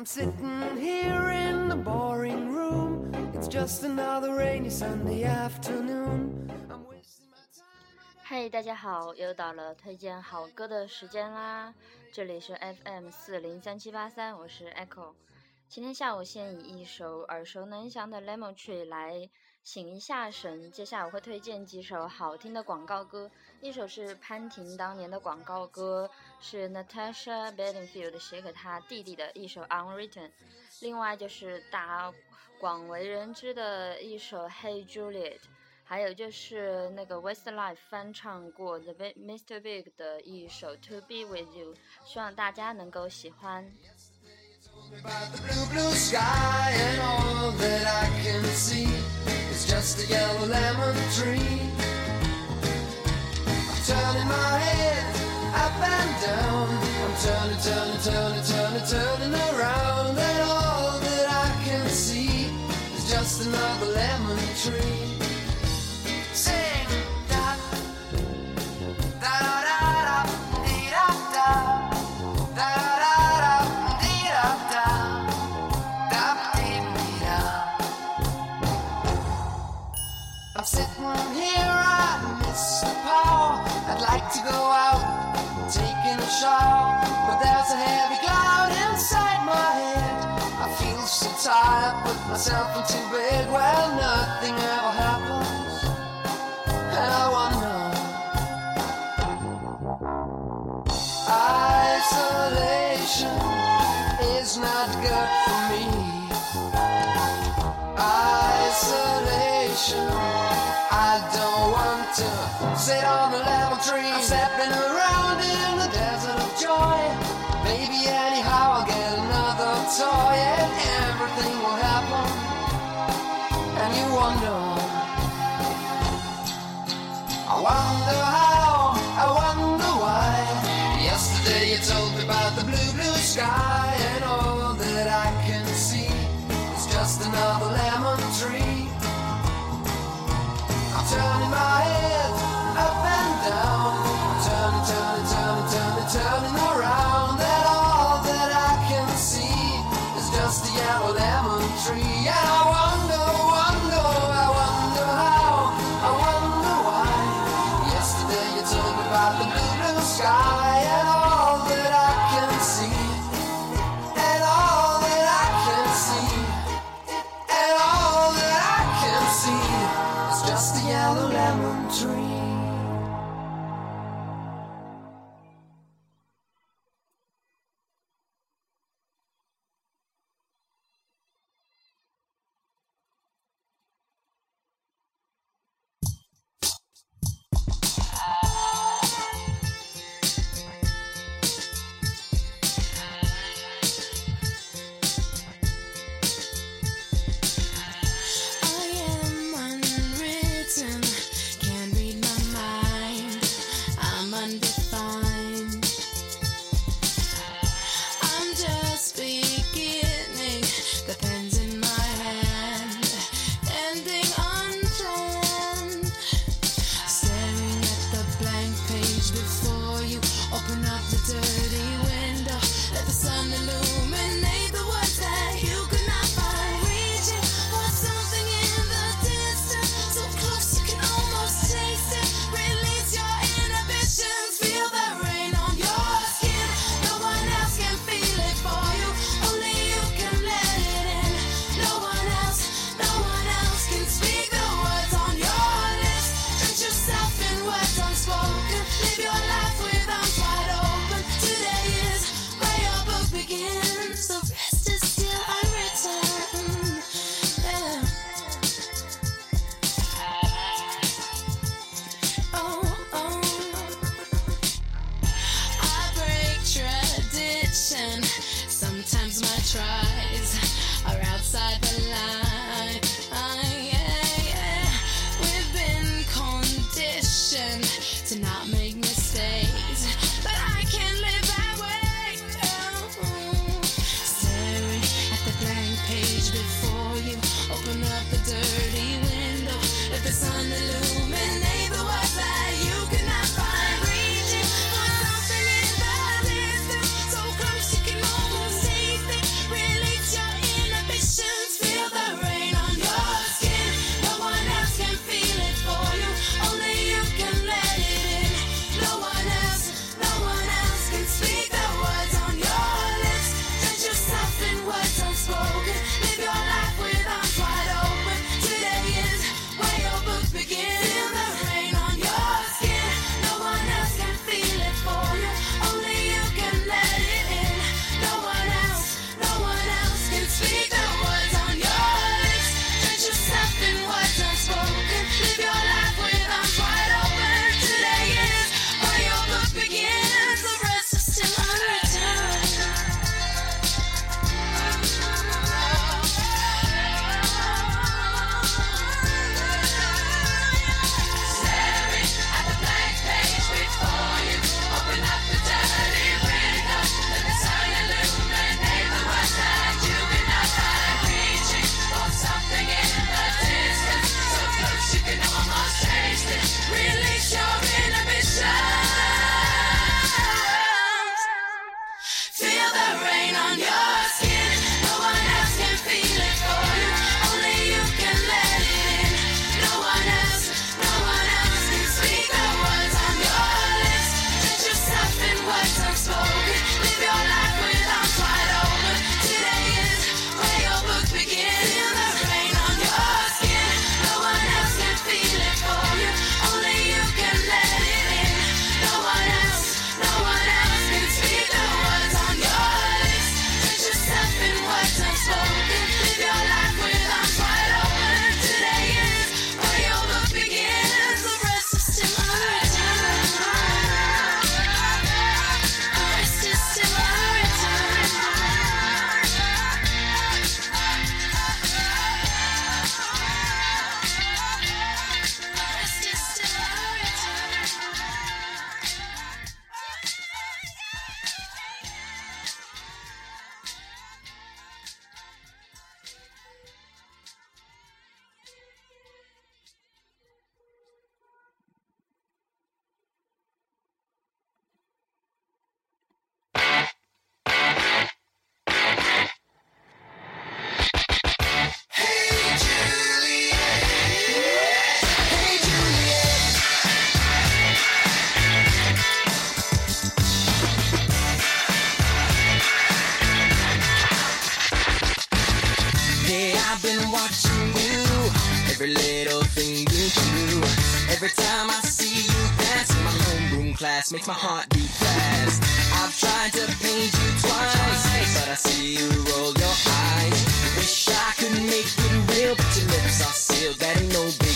I'm sitting here in the boring room. It's just another rainy Sunday afternoon. I'm wasting my time. 嘿大家好，又到了推荐好歌的时间啦！这里是 FM 四零三七八三，我是 Echo。今天下午先以一首耳熟能详的《Lemon Tree》来醒一下神。接下来我会推荐几首好听的广告歌，一首是潘婷当年的广告歌，是 Natasha Bedingfield 写给她弟弟的一首《Unwritten》，另外就是大广为人知的一首《Hey Juliet》，还有就是那个 Westlife 翻唱过 The Mr. Big 的一首《To Be With You》，希望大家能够喜欢。About the blue, blue sky, and all that I can see is just a yellow lemon tree. I'm turning my head up and down. I'm turning, turning, turning, turning, turning around, I'm here, I miss the power. I'd like to go out, a shower, but there's a heavy cloud inside my head. I feel so tired, put myself into bed where nothing ever happens, I. Isolation is not good for me. Isolation, I don't want to sit on the lemon tree. I'm stepping around in the desert of joy. Maybe anyhow I'll get another toy and everything will happen. And you wonder. time I see you dance in my homeroom class makes my heart beat fast. I've tried to paint you twice, but I see you roll your eyes. Wish I could make it real, but your lips are sealed. That ain't no big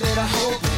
that I hope